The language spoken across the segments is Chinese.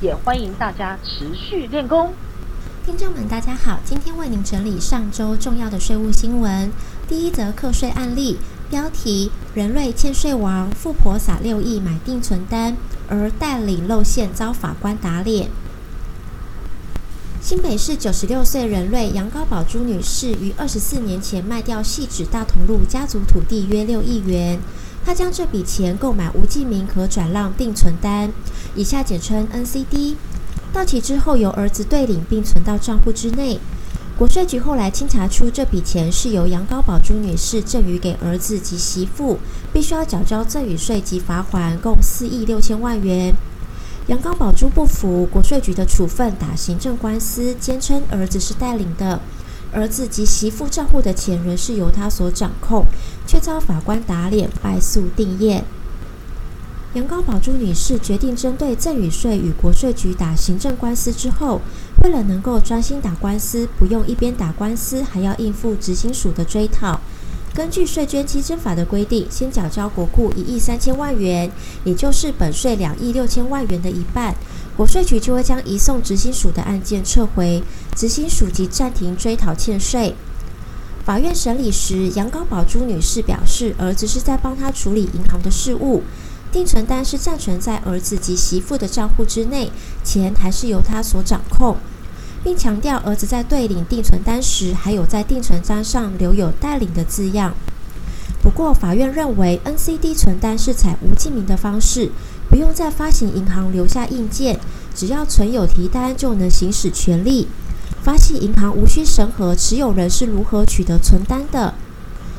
也欢迎大家持续练功。听众们，大家好，今天为您整理上周重要的税务新闻。第一则课税案例，标题：人瑞欠税王，富婆撒六亿买定存单，而带领露馅遭法官打脸。新北市九十六岁人瑞杨高宝珠女士于二十四年前卖掉汐止大同路家族土地约六亿元，他将这笔钱购买无记名可转让定存单，以下简称 NCD，到期之后由儿子对领并存到账户之内。国税局后来清查出这笔钱是由杨高宝珠女士赠与给儿子及媳妇，必须要缴交赠与税及罚锾，共四亿六千万元。杨高宝珠不服国税局的处分，打行政官司，坚称儿子是代领的，儿子及媳妇账户的钱仍是由他所掌控，却遭法官打脸，败诉定谳。杨高宝珠女士决定针对赠与税与国税局打行政官司之后，为了能够专心打官司，不用一边打官司还要应付执行署的追讨。根据税捐稽征法的规定，先缴交国库一亿三千万元，也就是本税两亿六千万元的一半，国税局就会将移送执行署的案件撤回，执行署即暂停追讨欠税。法院审理时，杨高宝珠女士表示，儿子是在帮她处理银行的事务，定存单是暂存在儿子及媳妇的账户之内，钱还是由她所掌控。并强调，儿子在对领定存单时，还有在定存单上留有代领的字样。不过，法院认为 NCD 存单是采无记名的方式，不用在发行银行留下印鉴，只要存有提单就能行使权利。发行银行无需审核持有人是如何取得存单的，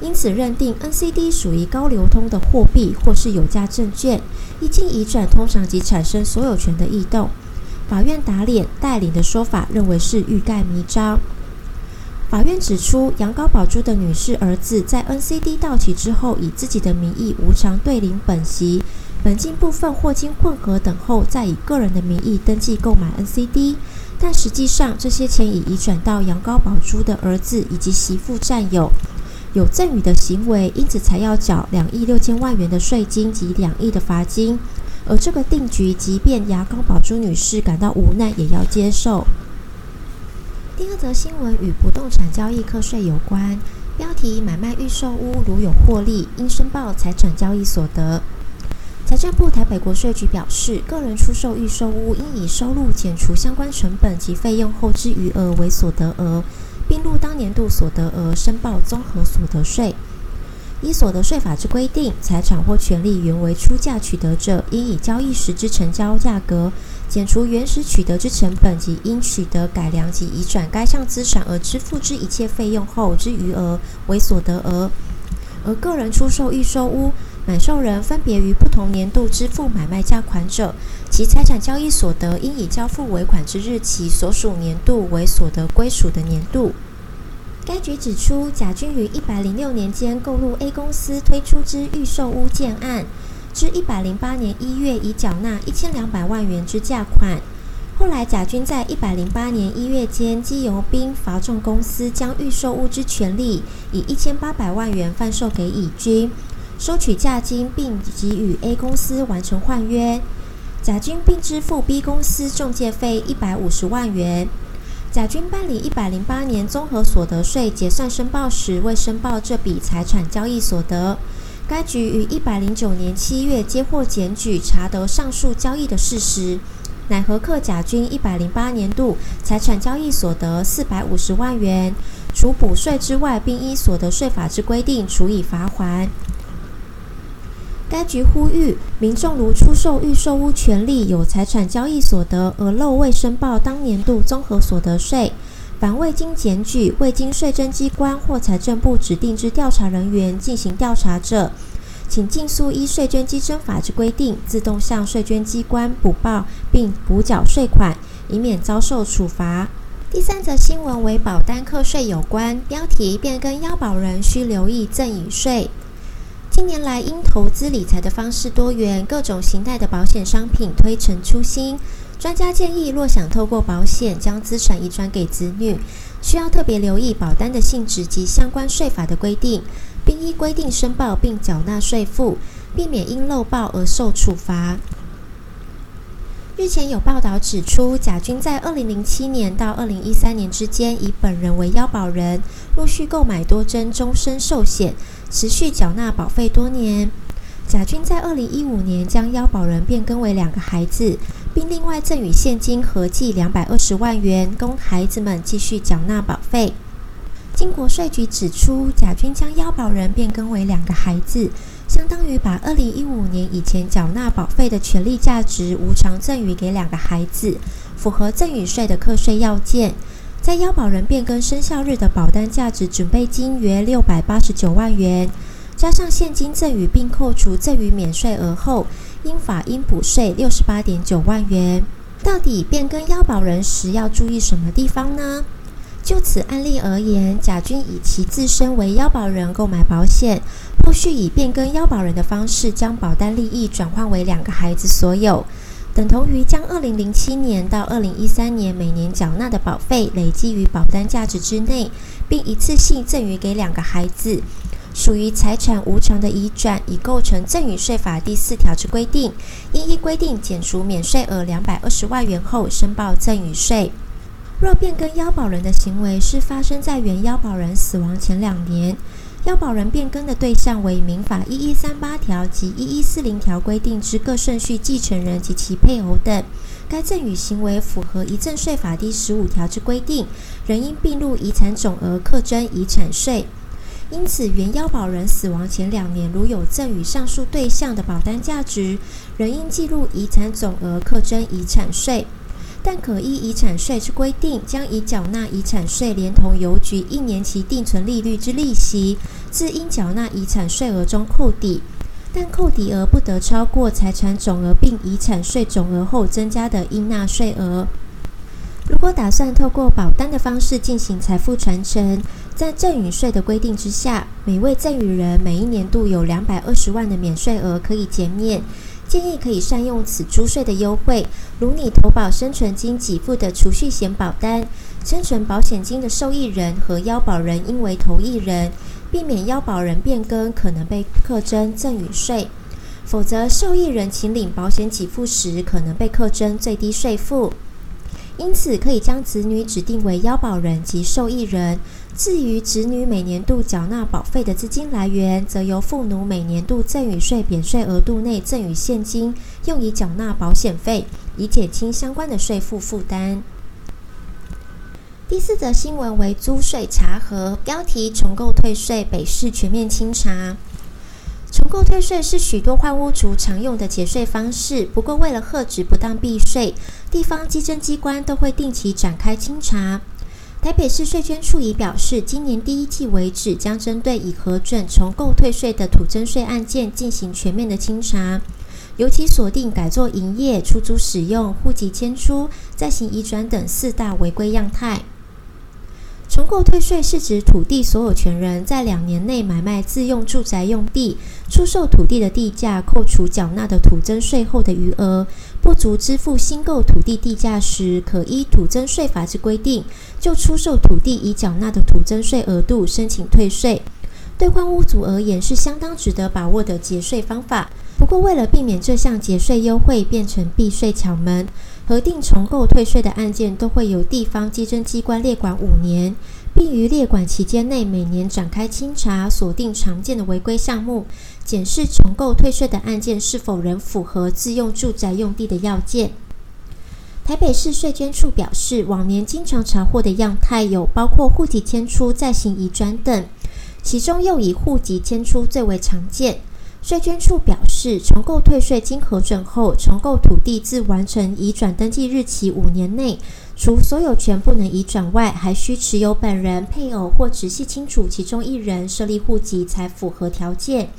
因此认定 NCD 属于高流通的货币或是有价证券，一经移转，通常即产生所有权的异动。法院打脸代领的说法，认为是欲盖弥彰。法院指出，杨高宝珠的女士儿子在 NCD 到期之后，以自己的名义无偿对领本息，本金部分或经混合等后，再以个人的名义登记购买 NCD，但实际上这些钱已移转到杨高宝珠的儿子以及媳妇占有，有赠与的行为，因此才要缴两亿六千万元的税金及两亿的罚金。而这个定局，即便牙膏宝珠女士感到无奈，也要接受。第二则新闻与不动产交易课税有关，标题：买卖预售屋如有获利，应申报财产交易所得。财政部台北国税局表示，个人出售预售屋应以收入减除相关成本及费用后之余额为所得额，并入当年度所得额申报综合所得税。依所得税法之规定，财产或权利原为出价取得者，应以交易时之成交价格减除原始取得之成本及应取得改良及移转该项资产而支付之一切费用后之余额为所得额。而个人出售预售屋，买受人分别于不同年度支付买卖价款者，其财产交易所得应以交付尾款之日起所属年度为所得归属的年度。该局指出，甲君于一百零六年间购入 A 公司推出之预售屋建案，至一百零八年一月已缴纳一千两百万元之价款。后来，甲君在一百零八年一月间，经由兵伐众公司将预售屋之权利以一千八百万元贩售给乙君，收取价金，并给予 A 公司完成换约。甲君并支付 B 公司中介费一百五十万元。甲君办理一百零八年综合所得税结算申报时，未申报这笔财产交易所得。该局于一百零九年七月接获检举，查得上述交易的事实，乃核课甲君一百零八年度财产交易所得四百五十万元，除补税之外，并依所得税法之规定处以罚锾。该局呼吁民众如出售预售屋权利有财产交易所得而漏未申报当年度综合所得税，凡未经检举、未经税征机关或财政部指定之调查人员进行调查者，请尽速依税捐稽征法之规定，自动向税捐机关补报并补缴税款，以免遭受处罚。第三则新闻为保单课税有关，标题：变更要保人需留意赠与税。近年来，因投资理财的方式多元，各种形态的保险商品推陈出新。专家建议，若想透过保险将资产移转给子女，需要特别留意保单的性质及相关税法的规定，并依规定申报并缴纳税负，避免因漏报而受处罚。日前有报道指出，贾君在二零零七年到二零一三年之间，以本人为腰保人，陆续购买多针终身寿险，持续缴纳保费多年。贾君在二零一五年将腰保人变更为两个孩子，并另外赠与现金合计两百二十万元，供孩子们继续缴纳保费。经国税局指出，贾君将腰保人变更为两个孩子。相当于把二零一五年以前缴纳保费的权利价值无偿赠与给两个孩子，符合赠与税的课税要件。在要保人变更生效日的保单价值准备金约六百八十九万元，加上现金赠与并扣除赠与免税额后，应法应补税六十八点九万元。到底变更要保人时要注意什么地方呢？就此案例而言，甲君以其自身为腰保人购买保险，后续以变更腰保人的方式将保单利益转换为两个孩子所有，等同于将二零零七年到二零一三年每年缴纳的保费累积于保单价值之内，并一次性赠与给两个孩子，属于财产无偿的移转，已构成赠与税法第四条之规定，应依规定减除免税额两百二十万元后申报赠与税。若变更腰保人的行为是发生在原腰保人死亡前两年，腰保人变更的对象为民法一一三八条及一一四零条规定之各顺序继承人及其配偶等，该赠与行为符合遗赠税法第十五条之规定，仍应并入遗产总额课征遗产税。因此，原腰保人死亡前两年如有赠与上述对象的保单价值，仍应计入遗产总额课征遗产税。但可依遗产税之规定，将以缴纳遗产税连同邮局一年期定存利率之利息，自应缴纳遗产税额中扣抵，但扣抵额不得超过财产总额并遗产税总额后增加的应纳税额。如果打算透过保单的方式进行财富传承，在赠与税的规定之下，每位赠与人每一年度有两百二十万的免税额可以减免。建议可以善用此租税的优惠，如你投保生存金给付的储蓄险保单，生存保险金的受益人和要保人应为同一人，避免要保人变更可能被课征赠与税。否则，受益人请领保险给付时可能被课征最低税负。因此，可以将子女指定为腰保人及受益人。至于子女每年度缴纳保费的资金来源，则由父母每年度赠与税免税额度内赠与现金，用以缴纳保险费，以减轻相关的税负负担。第四则新闻为租税查核，标题：重构退税，北市全面清查。重购退税是许多换屋族常用的节税方式，不过为了遏止不当避税，地方稽征机关都会定期展开清查。台北市税捐处已表示，今年第一季为止，将针对已核准重购退税的土增税案件进行全面的清查，尤其锁定改作营业、出租使用、户籍迁出、再行移转等四大违规样态。重购退税是指土地所有权人在两年内买卖自用住宅用地，出售土地的地价扣除缴纳的土增税后的余额，不足支付新购土地地价时，可依土增税法之规定，就出售土地已缴纳的土增税额度申请退税。对换屋族而言，是相当值得把握的节税方法。不过，为了避免这项节税优惠变成避税巧门，核定重购退税的案件都会由地方稽征机关列管五年，并于列管期间内每年展开清查，锁定常见的违规项目，检视重购退税的案件是否仍符合自用住宅用地的要件。台北市税捐处表示，往年经常查获的样态有包括户籍迁出、再行移转等，其中又以户籍迁出最为常见。税捐处表示，重购退税经核准后，重购土地自完成移转登记日起五年内，除所有权不能移转外，还需持有本人、配偶或直系亲属其中一人设立户籍才符合条件。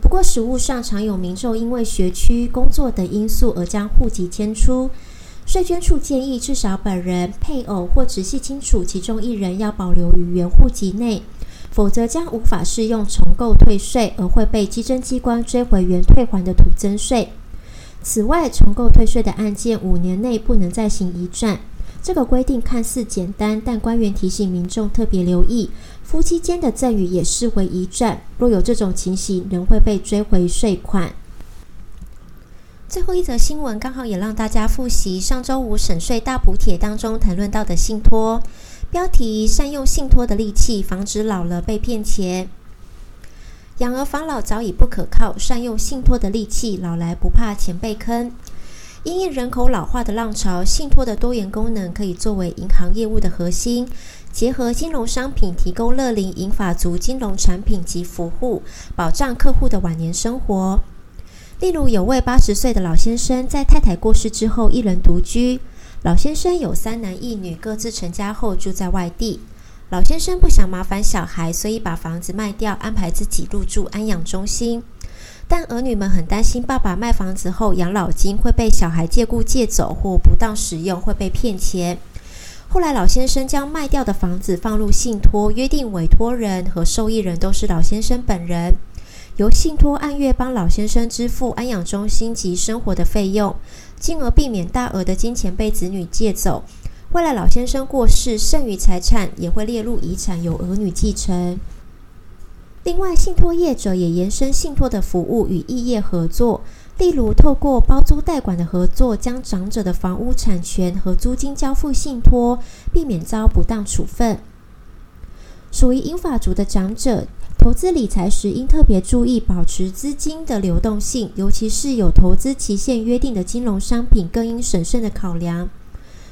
不过，实务上常有民众因为学区、工作等因素而将户籍迁出。税捐处建议，至少本人、配偶或直系亲属其中一人要保留于原户籍内，否则将无法适用重购退税，而会被稽征机关追回原退还的土增税。此外，重购退税的案件五年内不能再行移转。这个规定看似简单，但官员提醒民众特别留意，夫妻间的赠与也视为移转，若有这种情形，仍会被追回税款。最后一则新闻刚好也让大家复习上周五省税大补帖当中谈论到的信托，标题：善用信托的利器，防止老了被骗钱。养儿防老早已不可靠，善用信托的利器，老来不怕钱被坑。因应人口老化的浪潮，信托的多元功能可以作为银行业务的核心，结合金融商品，提供乐龄银发族金融产品及服务，保障客户的晚年生活。例如，有位八十岁的老先生，在太太过世之后，一人独居。老先生有三男一女，各自成家后住在外地。老先生不想麻烦小孩，所以把房子卖掉，安排自己入住安养中心。但儿女们很担心，爸爸卖房子后养老金会被小孩借故借走，或不当使用会被骗钱。后来，老先生将卖掉的房子放入信托，约定委托人和受益人都是老先生本人。由信托按月帮老先生支付安养中心及生活的费用，进而避免大额的金钱被子女借走。未来老先生过世，剩余财产也会列入遗产，由儿女继承。另外，信托业者也延伸信托的服务与异业合作，例如透过包租代管的合作，将长者的房屋产权和租金交付信托，避免遭不当处分。属于英法族的长者。投资理财时应特别注意保持资金的流动性，尤其是有投资期限约定的金融商品，更应审慎的考量。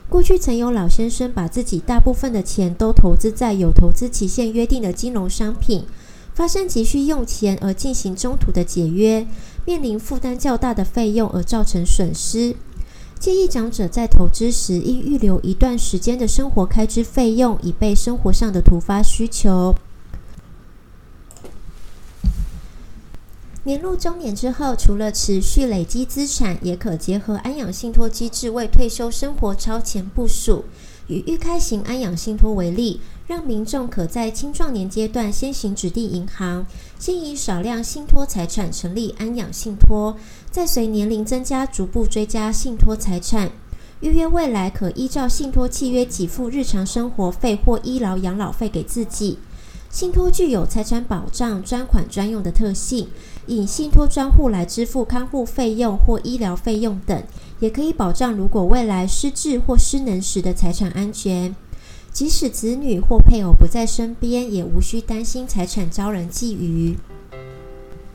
过去曾有老先生把自己大部分的钱都投资在有投资期限约定的金融商品，发生急需用钱而进行中途的解约，面临负担较大的费用而造成损失。建议长者在投资时应预留一段时间的生活开支费用，以备生活上的突发需求。年入中年之后，除了持续累积资产，也可结合安养信托机制为退休生活超前部署。以预开型安养信托为例，让民众可在青壮年阶段先行指定银行，先以少量信托财产成立安养信托，再随年龄增加逐步追加信托财产。预约未来可依照信托契约给付日常生活费或医疗养老费给自己。信托具有财产保障、专款专用的特性，以信托专户来支付看护费用或医疗费用等，也可以保障如果未来失智或失能时的财产安全。即使子女或配偶不在身边，也无需担心财产遭人觊觎。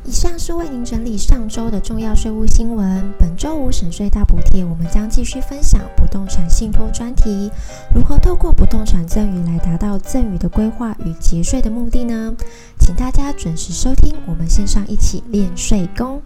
以上是为您整理上周的重要税务新闻。本周五省税大补贴，我们将继续分享不动产信托专题，如何透过不动产赠与来达到赠与的规划与节税的目的呢？请大家准时收听，我们线上一起练税功。